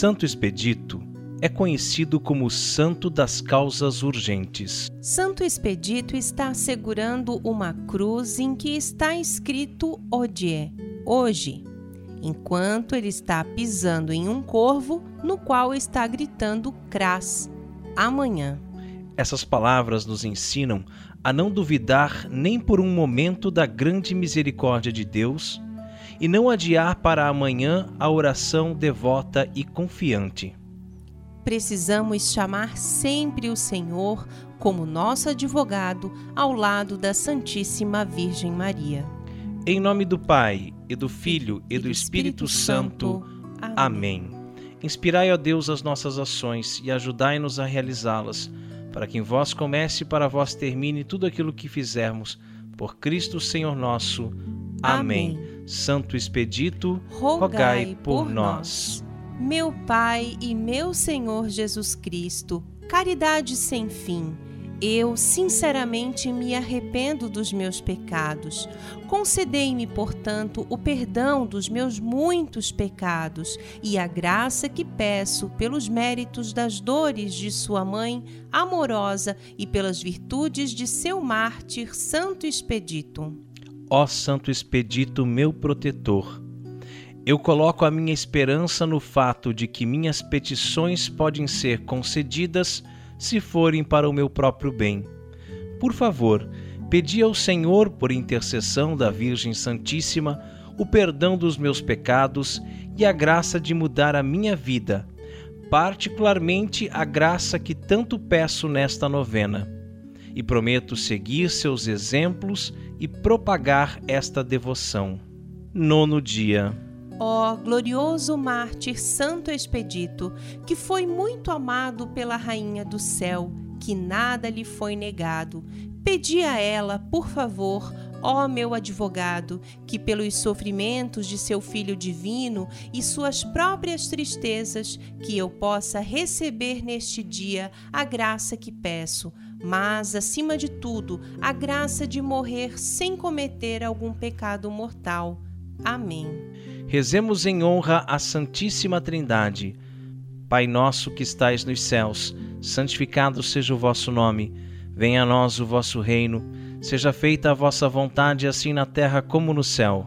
Santo Expedito é conhecido como Santo das Causas Urgentes. Santo Expedito está segurando uma cruz em que está escrito Odie, hoje, enquanto ele está pisando em um corvo no qual está gritando Cras, amanhã. Essas palavras nos ensinam a não duvidar nem por um momento da grande misericórdia de Deus e não adiar para amanhã a oração devota e confiante. Precisamos chamar sempre o Senhor como nosso advogado ao lado da Santíssima Virgem Maria. Em nome do Pai, e do Filho, e, e do Espírito, Espírito Santo. Santo. Amém. Inspirai, ó Deus, as nossas ações e ajudai-nos a realizá-las, para que em vós comece e para vós termine tudo aquilo que fizermos. Por Cristo Senhor nosso. Amém. Amém. Santo Expedito, rogai, por nós. Meu Pai e meu Senhor Jesus Cristo, caridade sem fim, eu sinceramente me arrependo dos meus pecados. Concedei-me, portanto, o perdão dos meus muitos pecados e a graça que peço pelos méritos das dores de Sua mãe amorosa e pelas virtudes de seu mártir Santo Expedito ó Santo Expedito, meu protetor. Eu coloco a minha esperança no fato de que minhas petições podem ser concedidas se forem para o meu próprio bem. Por favor, pedi ao Senhor, por intercessão da Virgem Santíssima, o perdão dos meus pecados e a graça de mudar a minha vida, particularmente a graça que tanto peço nesta novena. E prometo seguir seus exemplos e propagar esta devoção. Nono dia. Ó glorioso mártir Santo Expedito, que foi muito amado pela Rainha do Céu, que nada lhe foi negado, pedi a ela, por favor, ó meu advogado, que pelos sofrimentos de seu Filho Divino e suas próprias tristezas, que eu possa receber neste dia a graça que peço mas, acima de tudo, a graça de morrer sem cometer algum pecado mortal. Amém. Rezemos em honra à Santíssima Trindade. Pai nosso que estais nos céus, santificado seja o vosso nome. Venha a nós o vosso reino. Seja feita a vossa vontade, assim na terra como no céu.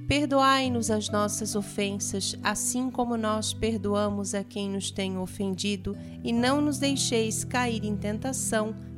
Perdoai-nos as nossas ofensas, assim como nós perdoamos a quem nos tem ofendido, e não nos deixeis cair em tentação,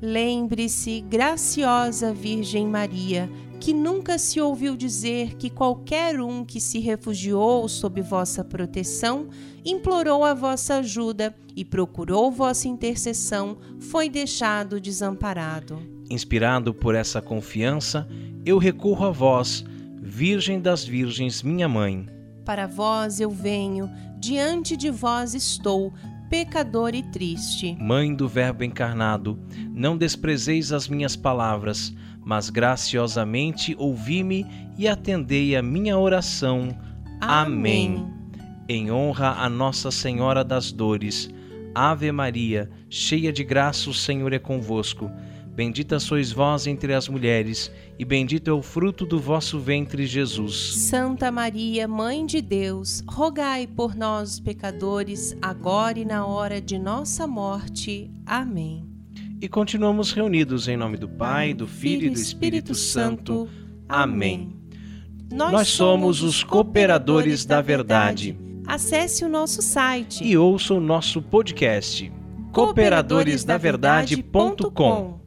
Lembre-se, graciosa Virgem Maria, que nunca se ouviu dizer que qualquer um que se refugiou sob vossa proteção, implorou a vossa ajuda e procurou vossa intercessão, foi deixado desamparado. Inspirado por essa confiança, eu recorro a vós, Virgem das Virgens, minha mãe. Para vós eu venho, diante de vós estou, pecador e triste. Mãe do Verbo encarnado, não desprezeis as minhas palavras mas graciosamente ouvi-me e atendei a minha oração. Amém. Amém. Em honra a Nossa Senhora das Dores, Ave Maria, cheia de graça, o Senhor é convosco. Bendita sois vós entre as mulheres, e bendito é o fruto do vosso ventre, Jesus. Santa Maria, Mãe de Deus, rogai por nós, pecadores, agora e na hora de nossa morte. Amém e continuamos reunidos em nome do Pai, do Filho e do Espírito Santo. Amém. Nós somos os cooperadores da verdade. Acesse o nosso site e ouça o nosso podcast cooperadoresdaverdade.com.